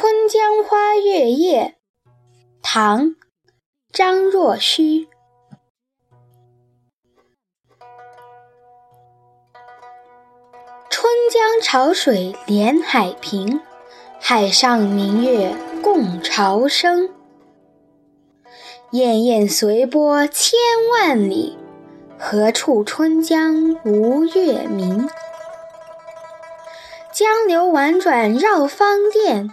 春江花月夜，唐·张若虚。春江潮水连海平，海上明月共潮生。滟滟随波千万里，何处春江无月明？江流宛转绕芳甸。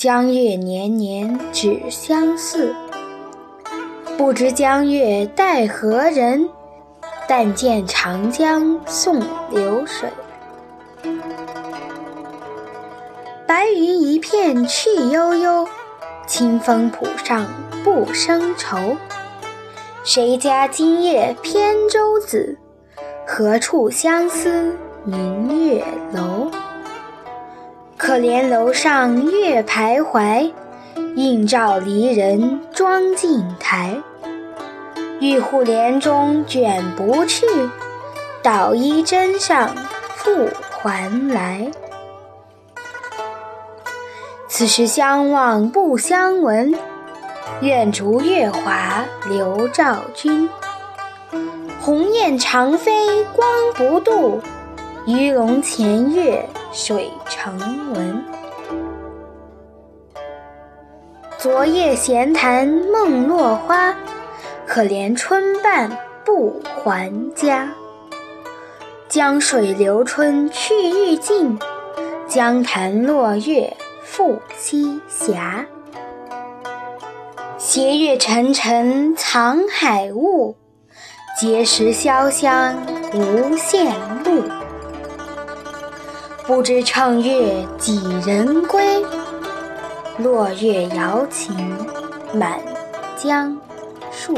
江月年年只相似，不知江月待何人？但见长江送流水。白云一片去悠悠，清风浦上不胜愁。谁家今夜扁舟子？何处相思明月楼？可怜楼上月徘徊，映照离人妆镜台。玉户帘中卷不去，捣衣砧上复还来。此时相望不相闻，愿逐月华流照君。鸿雁长飞光不度，鱼龙潜跃水成文。昨夜闲谈梦落花，可怜春半不还家。江水流春去欲尽，江潭落月复西斜。斜月沉沉藏海雾，碣石潇湘无限路。不知乘月几人归？落月摇情满江树。